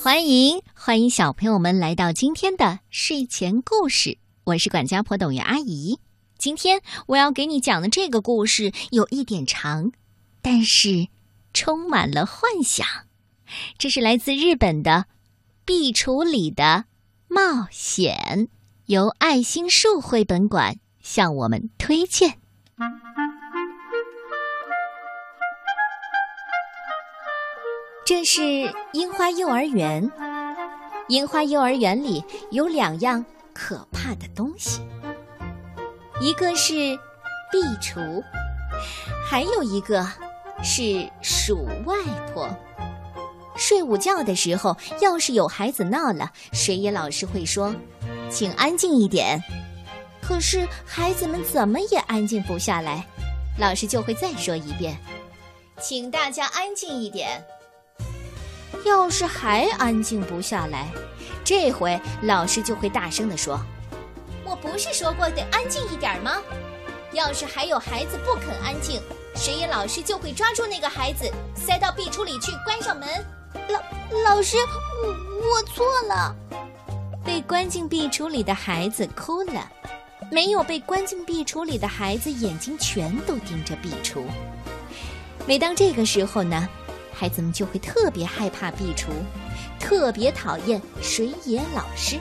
欢迎欢迎小朋友们来到今天的睡前故事，我是管家婆董月阿姨。今天我要给你讲的这个故事有一点长，但是充满了幻想。这是来自日本的《壁橱里的冒险》，由爱心树绘本馆向我们推荐。这是樱花幼儿园。樱花幼儿园里有两样可怕的东西，一个是壁橱，还有一个是鼠外婆。睡午觉的时候，要是有孩子闹了，水野老师会说：“请安静一点。”可是孩子们怎么也安静不下来，老师就会再说一遍：“请大家安静一点。”要是还安静不下来，这回老师就会大声地说：“我不是说过得安静一点吗？”要是还有孩子不肯安静，水野老师就会抓住那个孩子，塞到壁橱里去，关上门。老老师，我我错了。被关进壁橱里的孩子哭了，没有被关进壁橱里的孩子眼睛全都盯着壁橱。每当这个时候呢？孩子们就会特别害怕壁橱，特别讨厌水野老师。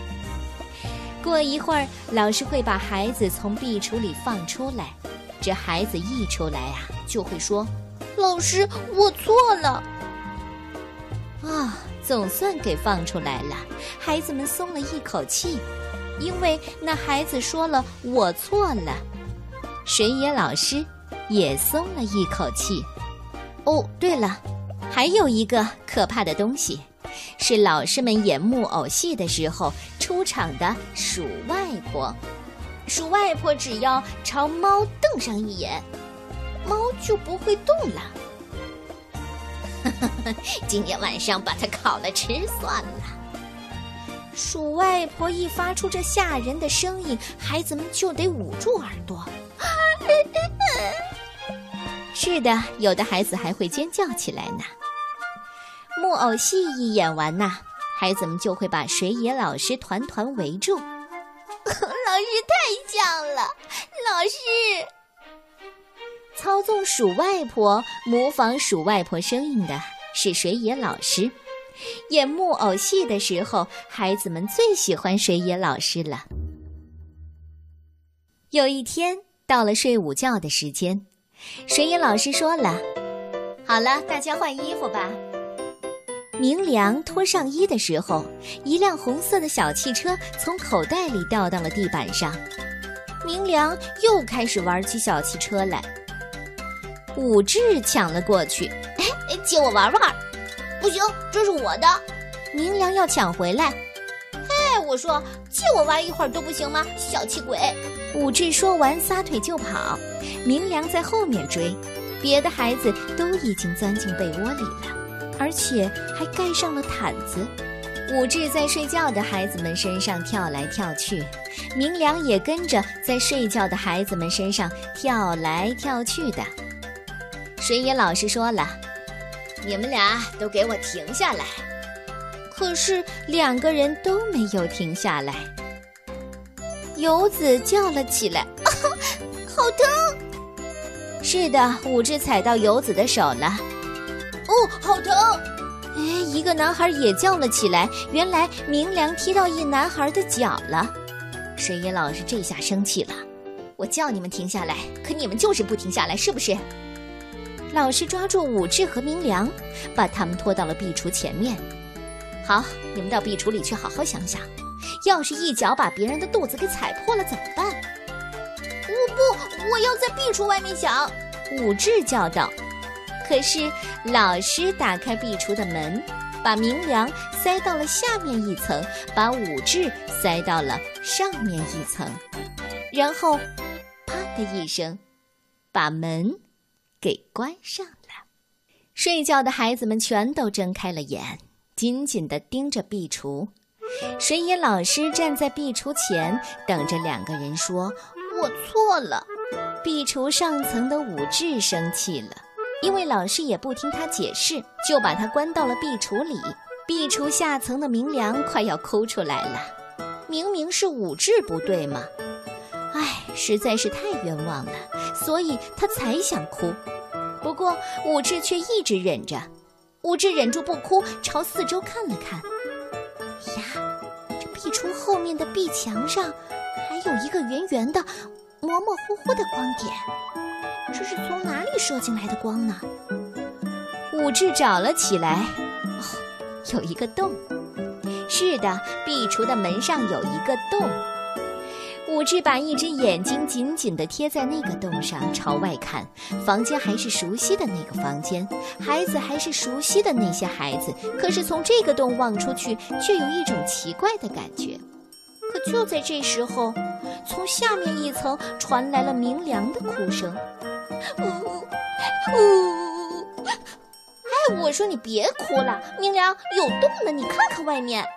过一会儿，老师会把孩子从壁橱里放出来。这孩子一出来啊，就会说：“老师，我错了。”啊，总算给放出来了，孩子们松了一口气，因为那孩子说了“我错了”。水野老师也松了一口气。哦，对了。还有一个可怕的东西，是老师们演木偶戏的时候出场的鼠外婆。鼠外婆只要朝猫瞪上一眼，猫就不会动了。今天晚上把它烤了吃算了。鼠外婆一发出这吓人的声音，孩子们就得捂住耳朵。是的，有的孩子还会尖叫起来呢。木偶戏一演完呐，孩子们就会把水野老师团团围住。老师太像了，老师。操纵鼠外婆、模仿鼠外婆声音的是水野老师。演木偶戏的时候，孩子们最喜欢水野老师了。有一天到了睡午觉的时间，水野老师说了：“好了，大家换衣服吧。”明良脱上衣的时候，一辆红色的小汽车从口袋里掉到了地板上。明良又开始玩起小汽车来。武志抢了过去，哎，借我玩玩。不行，这是我的。明良要抢回来。嘿，我说借我玩一会儿都不行吗？小气鬼！武志说完撒腿就跑，明良在后面追。别的孩子都已经钻进被窝里了。而且还盖上了毯子，武志在睡觉的孩子们身上跳来跳去，明良也跟着在睡觉的孩子们身上跳来跳去的。水野老师说了：“你们俩都给我停下来！”可是两个人都没有停下来。游子叫了起来：“啊 好疼！”是的，武志踩到游子的手了。哦，好疼！哎，一个男孩也叫了起来。原来明良踢到一男孩的脚了。水野老师这下生气了，我叫你们停下来，可你们就是不停下来，是不是？老师抓住武志和明良，把他们拖到了壁橱前面。好，你们到壁橱里去好好想想，要是一脚把别人的肚子给踩破了怎么办？我不，我要在壁橱外面想。武志叫道。可是，老师打开壁橱的门，把明良塞到了下面一层，把武志塞到了上面一层，然后，啪的一声，把门给关上了。睡觉的孩子们全都睁开了眼，紧紧地盯着壁橱。水野老师站在壁橱前，等着两个人说：“我错了。”壁橱上层的武志生气了。因为老师也不听他解释，就把他关到了壁橱里。壁橱下层的明良快要哭出来了。明明是武志不对吗？唉，实在是太冤枉了，所以他才想哭。不过武志却一直忍着。武志忍住不哭，朝四周看了看。呀，这壁橱后面的壁墙上还有一个圆圆的、模模糊糊的光点，这是从哪里射进来的光呢？武志找了起来，哦，有一个洞。是的，壁橱的门上有一个洞。武志把一只眼睛紧紧地贴在那个洞上，朝外看。房间还是熟悉的那个房间，孩子还是熟悉的那些孩子。可是从这个洞望出去，却有一种奇怪的感觉。可就在这时候，从下面一层传来了明亮的哭声：“呜呜呜！”哎，我说你别哭了，明良有洞呢，你看看外面。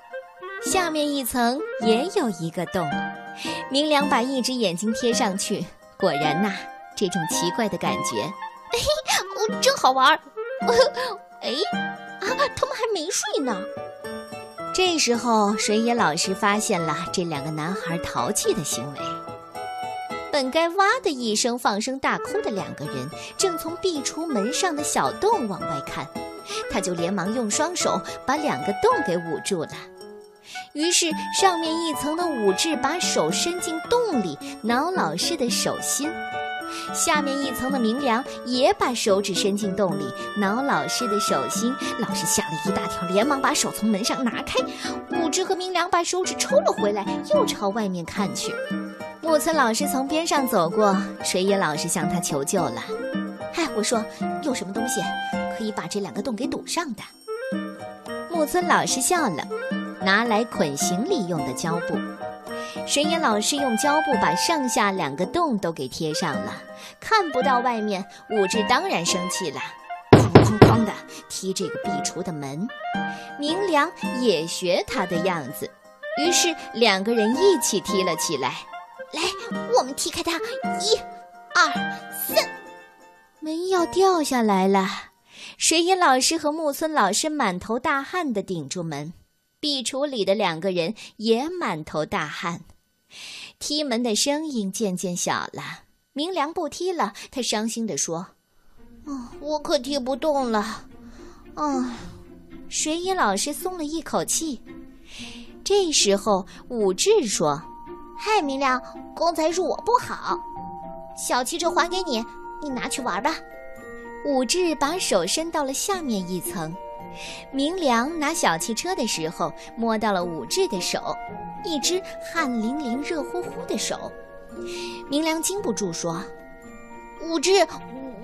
下面一层也有一个洞。明良把一只眼睛贴上去，果然呐，这种奇怪的感觉，嘿，真好玩。哎，啊，他们还没睡呢。这时候，水野老师发现了这两个男孩淘气的行为。本该哇的一声放声大哭的两个人，正从壁橱门上的小洞往外看，他就连忙用双手把两个洞给捂住了。于是，上面一层的武志把手伸进洞里挠老师的手心；下面一层的明良也把手指伸进洞里挠老师的手心。老师吓了一大跳，连忙把手从门上拿开。武志和明良把手指抽了回来，又朝外面看去。木村老师从边上走过，水野老师向他求救了：“嗨，我说，有什么东西可以把这两个洞给堵上的？”木村老师笑了。拿来捆行李用的胶布，水野老师用胶布把上下两个洞都给贴上了，看不到外面。武志当然生气了，哐哐哐的踢这个壁橱的门。明良也学他的样子，于是两个人一起踢了起来。来，我们踢开它，一、二、三，门要掉下来了。水野老师和木村老师满头大汗地顶住门。壁橱里的两个人也满头大汗，踢门的声音渐渐小了。明良不踢了，他伤心地说：“哦，我可踢不动了。”哦，水野老师松了一口气。这时候，武志说：“嗨，明良，刚才是我不好，小汽车还给你，你拿去玩吧。”武志把手伸到了下面一层。明良拿小汽车的时候，摸到了武志的手，一只汗淋淋、热乎乎的手。明良禁不住说：“武志，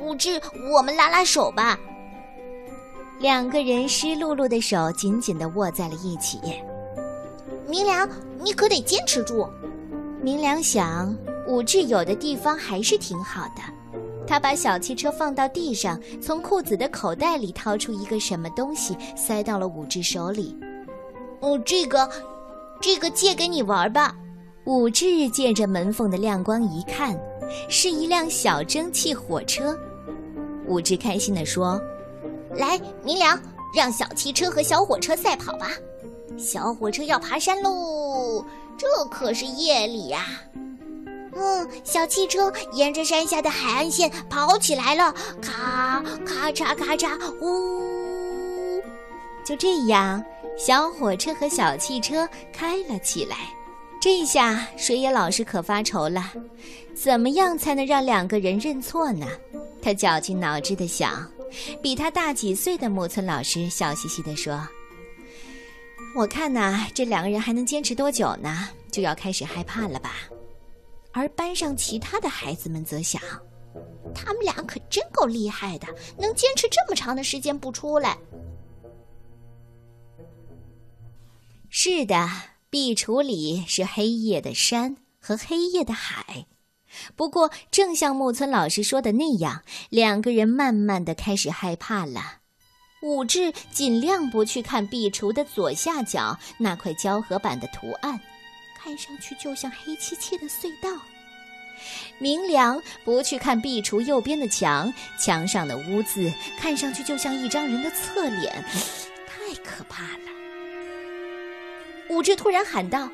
武志，我们拉拉手吧。”两个人湿漉漉的手紧紧地握在了一起。明良，你可得坚持住。明良想，武志有的地方还是挺好的。他把小汽车放到地上，从裤子的口袋里掏出一个什么东西，塞到了武志手里。哦，这个，这个借给你玩吧。武志借着门缝的亮光一看，是一辆小蒸汽火车。武志开心地说：“来，明良，让小汽车和小火车赛跑吧。小火车要爬山喽，这可是夜里呀。”嗯，小汽车沿着山下的海岸线跑起来了，咔咔嚓咔嚓，呜！就这样，小火车和小汽车开了起来。这下水野老师可发愁了，怎么样才能让两个人认错呢？他绞尽脑汁地想。比他大几岁的木村老师笑嘻嘻地说：“我看呐，这两个人还能坚持多久呢？就要开始害怕了吧。”而班上其他的孩子们则想，他们俩可真够厉害的，能坚持这么长的时间不出来。是的，壁橱里是黑夜的山和黑夜的海。不过，正像木村老师说的那样，两个人慢慢的开始害怕了。武志尽量不去看壁橱的左下角那块胶合板的图案。看上去就像黑漆漆的隧道。明良不去看壁橱右边的墙，墙上的污渍看上去就像一张人的侧脸，太可怕了。武志突然喊道：“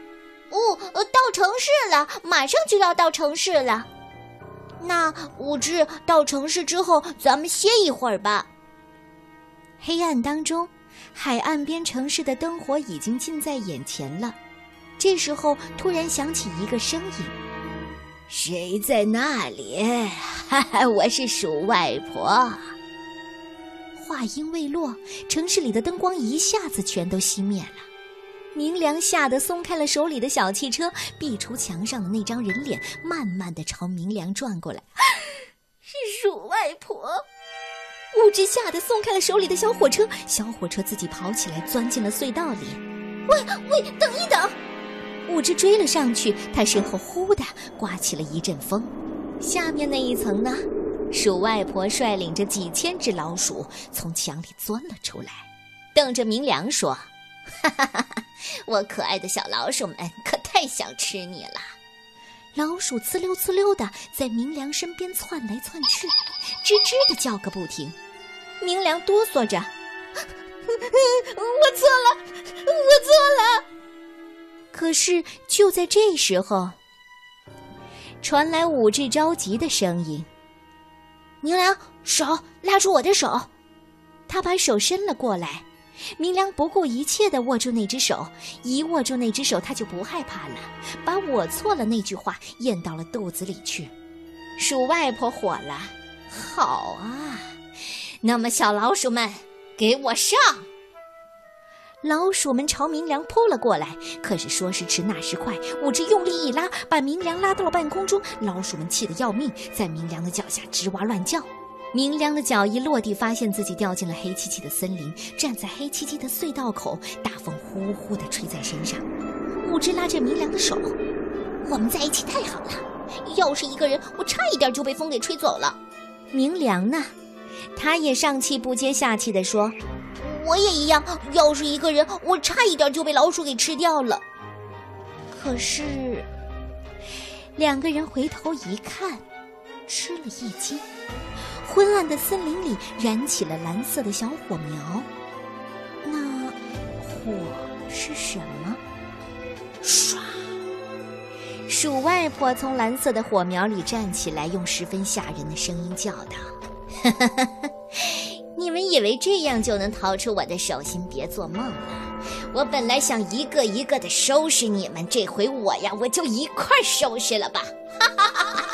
哦，到城市了，马上就要到城市了。那武志到城市之后，咱们歇一会儿吧。”黑暗当中，海岸边城市的灯火已经近在眼前了。这时候，突然响起一个声音：“谁在那里？”“哈哈，我是鼠外婆。”话音未落，城市里的灯光一下子全都熄灭了。明良吓得松开了手里的小汽车，壁橱墙上的那张人脸慢慢的朝明良转过来。是鼠外婆。物质吓得松开了手里的小火车，小火车自己跑起来，钻进了隧道里。喂喂，等一等！物质追了上去，他身后呼的刮起了一阵风。下面那一层呢？鼠外婆率领着几千只老鼠从墙里钻了出来，瞪着明良说：“哈哈哈哈我可爱的小老鼠们可太想吃你了！”老鼠呲溜呲溜的在明良身边窜来窜去，吱吱的叫个不停。明良哆嗦着：“ 我错了，我错了。”可是就在这时候，传来武志着急的声音。明良，手拉住我的手。他把手伸了过来。明良不顾一切的握住那只手，一握住那只手，他就不害怕了。把我错了那句话咽到了肚子里去。鼠外婆火了。好啊，那么小老鼠们，给我上！老鼠们朝明良扑了过来，可是说时迟，那时快，武志用力一拉，把明良拉到了半空中。老鼠们气得要命，在明良的脚下吱哇乱叫。明良的脚一落地，发现自己掉进了黑漆漆的森林，站在黑漆漆的隧道口，大风呼呼地吹在身上。武志拉着明良的手：“我们在一起太好了，要是一个人，我差一点就被风给吹走了。”明良呢？他也上气不接下气地说。我也一样，要是一个人，我差一点就被老鼠给吃掉了。可是，两个人回头一看，吃了一惊。昏暗的森林里燃起了蓝色的小火苗。那火是什么？唰！鼠外婆从蓝色的火苗里站起来，用十分吓人的声音叫道：“哈哈哈哈！”你们以为这样就能逃出我的手心？别做梦了！我本来想一个一个的收拾你们，这回我呀，我就一块收拾了吧！哈哈哈！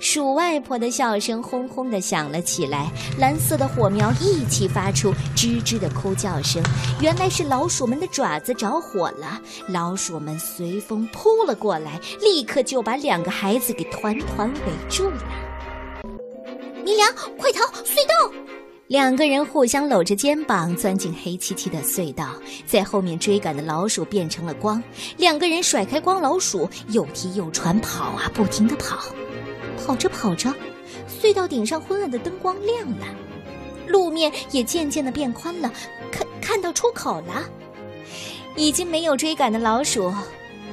鼠外婆的笑声轰轰的响了起来，蓝色的火苗一起发出吱吱的哭叫声。原来是老鼠们的爪子着火了，老鼠们随风扑了过来，立刻就把两个孩子给团团围住了。明良，快逃！隧道！两个人互相搂着肩膀，钻进黑漆漆的隧道，在后面追赶的老鼠变成了光。两个人甩开光老鼠，又踢又喘，跑啊，不停的跑。跑着跑着，隧道顶上昏暗的灯光亮了，路面也渐渐的变宽了，看看到出口了。已经没有追赶的老鼠，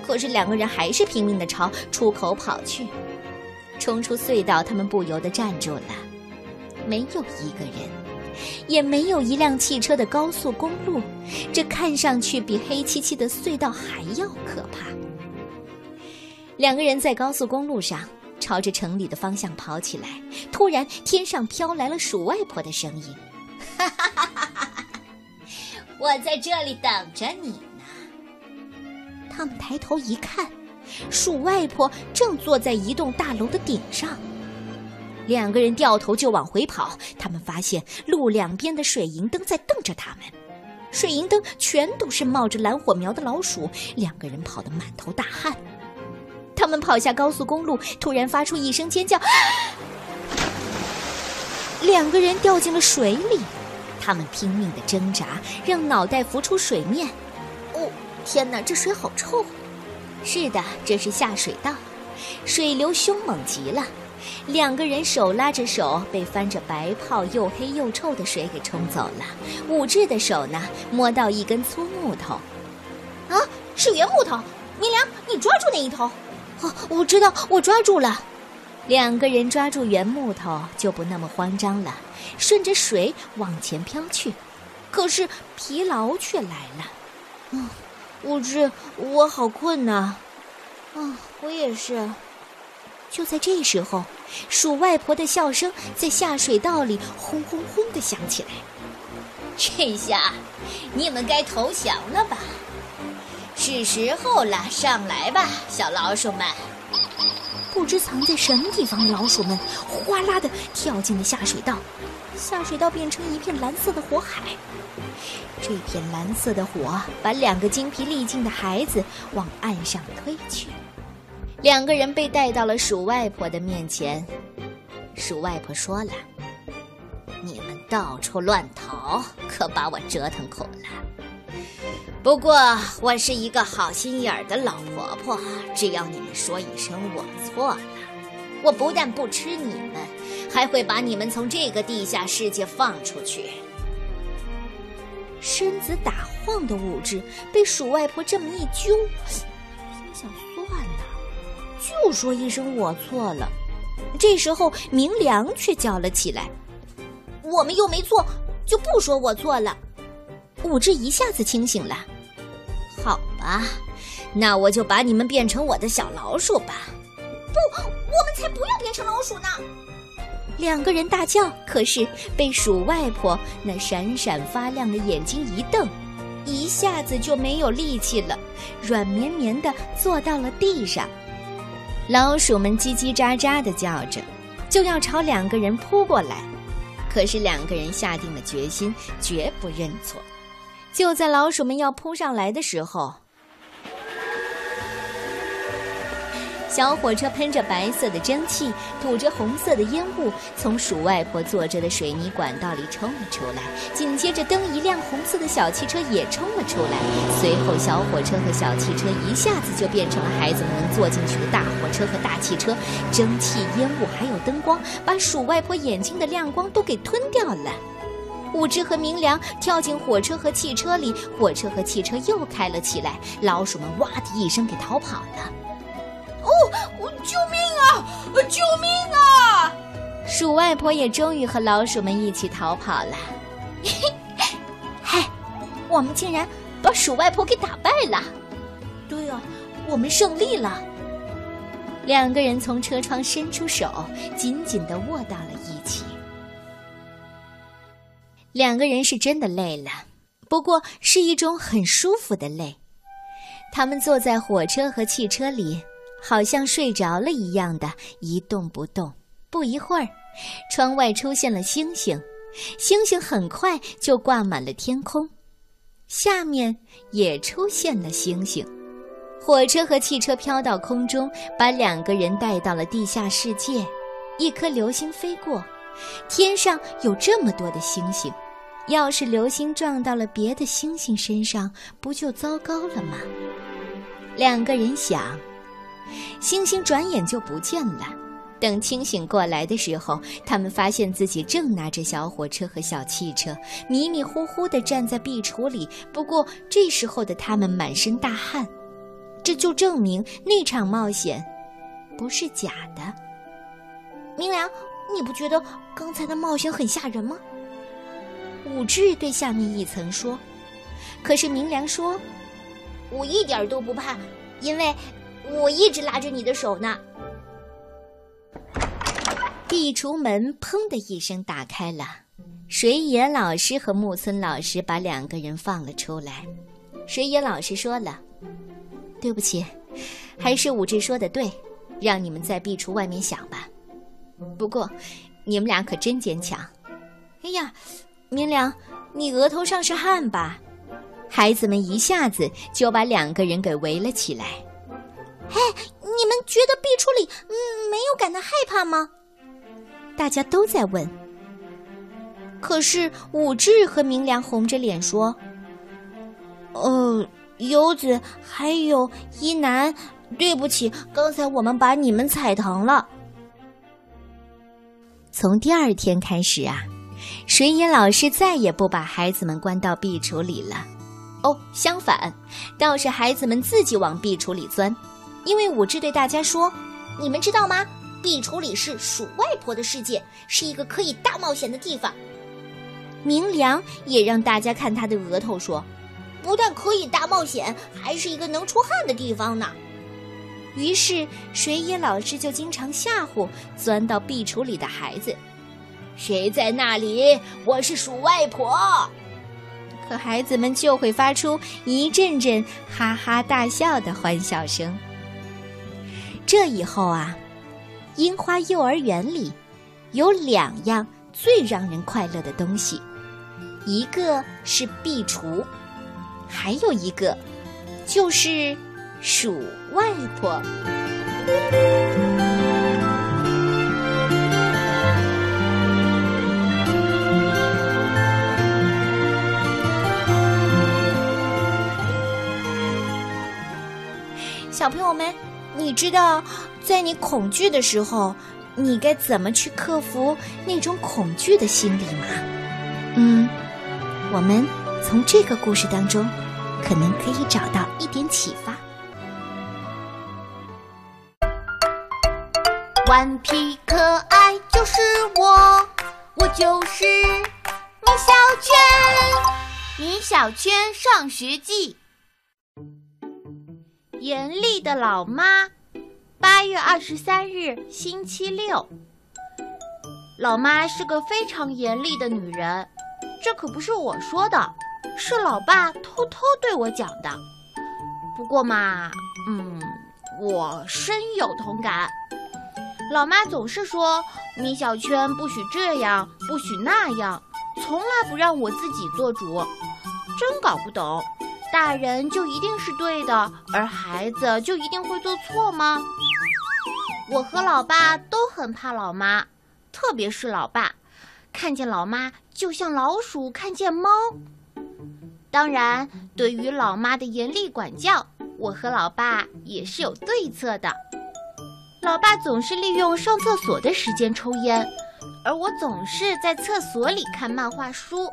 可是两个人还是拼命的朝出口跑去。冲出隧道，他们不由得站住了，没有一个人。也没有一辆汽车的高速公路，这看上去比黑漆漆的隧道还要可怕。两个人在高速公路上朝着城里的方向跑起来，突然天上飘来了鼠外婆的声音：“哈哈哈哈哈哈！我在这里等着你呢。”他们抬头一看，鼠外婆正坐在一栋大楼的顶上。两个人掉头就往回跑，他们发现路两边的水银灯在瞪着他们，水银灯全都是冒着蓝火苗的老鼠。两个人跑得满头大汗。他们跑下高速公路，突然发出一声尖叫，两个人掉进了水里。他们拼命的挣扎，让脑袋浮出水面。哦，天哪，这水好臭！是的，这是下水道，水流凶猛极了。两个人手拉着手，被翻着白泡、又黑又臭的水给冲走了。武志的手呢，摸到一根粗木头，啊，是圆木头。明良，你抓住那一头。哦，我知道，我抓住了。两个人抓住圆木头，就不那么慌张了，顺着水往前飘去。可是疲劳却来了。嗯，武志，我好困呐！啊，我也是。就在这时候，鼠外婆的笑声在下水道里轰轰轰的响起来。这下，你们该投降了吧？是时候了，上来吧，小老鼠们！不知藏在什么地方的老鼠们，哗啦的跳进了下水道，下水道变成一片蓝色的火海。这片蓝色的火把两个精疲力尽的孩子往岸上推去。两个人被带到了鼠外婆的面前，鼠外婆说了：“你们到处乱逃，可把我折腾苦了。不过我是一个好心眼儿的老婆婆，只要你们说一声我错了，我不但不吃你们，还会把你们从这个地下世界放出去。”身子打晃的武志被鼠外婆这么一揪，心想算了。就说一声我错了，这时候明良却叫了起来：“我们又没错，就不说我错了。”武志一下子清醒了。好吧，那我就把你们变成我的小老鼠吧。不，我们才不要变成老鼠呢！两个人大叫，可是被鼠外婆那闪闪发亮的眼睛一瞪，一下子就没有力气了，软绵绵的坐到了地上。老鼠们叽叽喳喳的叫着，就要朝两个人扑过来。可是两个人下定了决心，绝不认错。就在老鼠们要扑上来的时候，小火车喷着白色的蒸汽，吐着红色的烟雾，从鼠外婆坐着的水泥管道里冲了出来。紧接着，灯一亮，红色的小汽车也冲了出来。随后，小火车和小汽车一下子就变成了孩子们能坐进去的大火车和大汽车。蒸汽、烟雾还有灯光，把鼠外婆眼睛的亮光都给吞掉了。五只和明良跳进火车和汽车里，火车和汽车又开了起来。老鼠们哇的一声给逃跑了。哦，救命啊！救命啊！鼠外婆也终于和老鼠们一起逃跑了。嗨，我们竟然把鼠外婆给打败了！对啊，我们胜利了。两个人从车窗伸出手，紧紧的握到了一起。两个人是真的累了，不过是一种很舒服的累。他们坐在火车和汽车里。好像睡着了一样的一动不动。不一会儿，窗外出现了星星，星星很快就挂满了天空。下面也出现了星星。火车和汽车飘到空中，把两个人带到了地下世界。一颗流星飞过，天上有这么多的星星，要是流星撞到了别的星星身上，不就糟糕了吗？两个人想。星星转眼就不见了。等清醒过来的时候，他们发现自己正拿着小火车和小汽车，迷迷糊糊地站在壁橱里。不过这时候的他们满身大汗，这就证明那场冒险不是假的。明良，你不觉得刚才的冒险很吓人吗？武志对下面一层说。可是明良说：“我一点都不怕，因为……”我一直拉着你的手呢。壁橱门砰的一声打开了，水野老师和木村老师把两个人放了出来。水野老师说了：“对不起，还是武志说的对，让你们在壁橱外面想吧。不过，你们俩可真坚强。”哎呀，明良，你额头上是汗吧？孩子们一下子就把两个人给围了起来。哎，你们觉得壁橱里嗯没有感到害怕吗？大家都在问。可是武志和明良红着脸说：“呃，游子还有一男，对不起，刚才我们把你们踩疼了。”从第二天开始啊，水野老师再也不把孩子们关到壁橱里了。哦，相反，倒是孩子们自己往壁橱里钻。因为武志对大家说：“你们知道吗？壁橱里是鼠外婆的世界，是一个可以大冒险的地方。”明良也让大家看他的额头，说：“不但可以大冒险，还是一个能出汗的地方呢。于是，水野老师就经常吓唬钻到壁橱里的孩子：“谁在那里？我是鼠外婆。”可孩子们就会发出一阵阵哈哈大笑的欢笑声。这以后啊，樱花幼儿园里有两样最让人快乐的东西，一个是壁橱，还有一个就是鼠外婆。你知道在你恐惧的时候，你该怎么去克服那种恐惧的心理吗？嗯，我们从这个故事当中，可能可以找到一点启发。顽皮可爱就是我，我就是米小圈，米小圈上学记。严厉的老妈，八月二十三日，星期六。老妈是个非常严厉的女人，这可不是我说的，是老爸偷偷对我讲的。不过嘛，嗯，我深有同感。老妈总是说米小圈不许这样，不许那样，从来不让我自己做主，真搞不懂。大人就一定是对的，而孩子就一定会做错吗？我和老爸都很怕老妈，特别是老爸，看见老妈就像老鼠看见猫。当然，对于老妈的严厉管教，我和老爸也是有对策的。老爸总是利用上厕所的时间抽烟，而我总是在厕所里看漫画书。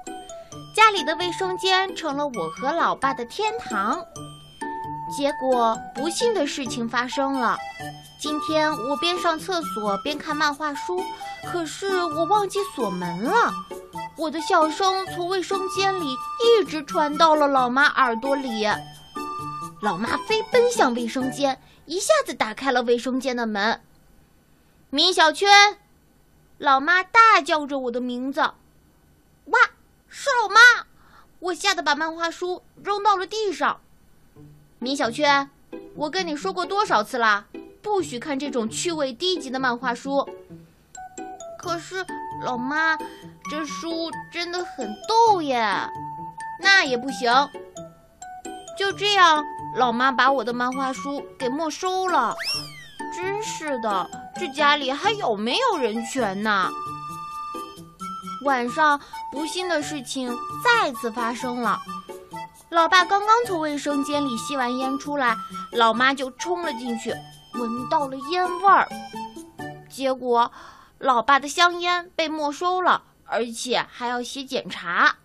家里的卫生间成了我和老爸的天堂，结果不幸的事情发生了。今天我边上厕所边看漫画书，可是我忘记锁门了。我的笑声从卫生间里一直传到了老妈耳朵里。老妈飞奔向卫生间，一下子打开了卫生间的门。米小圈，老妈大叫着我的名字。哇！是老妈，我吓得把漫画书扔到了地上。米小圈，我跟你说过多少次了，不许看这种趣味低级的漫画书。可是老妈，这书真的很逗耶。那也不行。就这样，老妈把我的漫画书给没收了。真是的，这家里还有没有人权呢？晚上，不幸的事情再次发生了。老爸刚刚从卫生间里吸完烟出来，老妈就冲了进去，闻到了烟味儿。结果，老爸的香烟被没收了，而且还要写检查。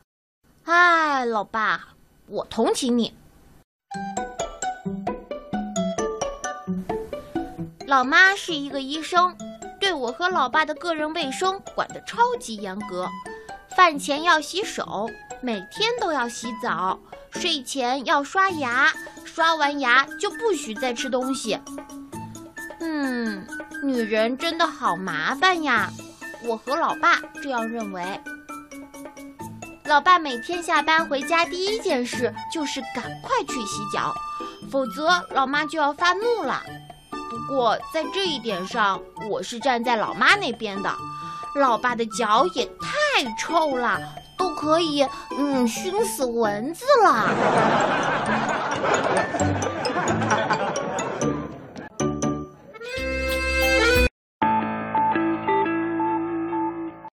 哎，老爸，我同情你。老妈是一个医生。对我和老爸的个人卫生管得超级严格，饭前要洗手，每天都要洗澡，睡前要刷牙，刷完牙就不许再吃东西。嗯，女人真的好麻烦呀，我和老爸这样认为。老爸每天下班回家第一件事就是赶快去洗脚，否则老妈就要发怒了。不过在这一点上，我是站在老妈那边的。老爸的脚也太太臭了，都可以嗯熏死蚊子了。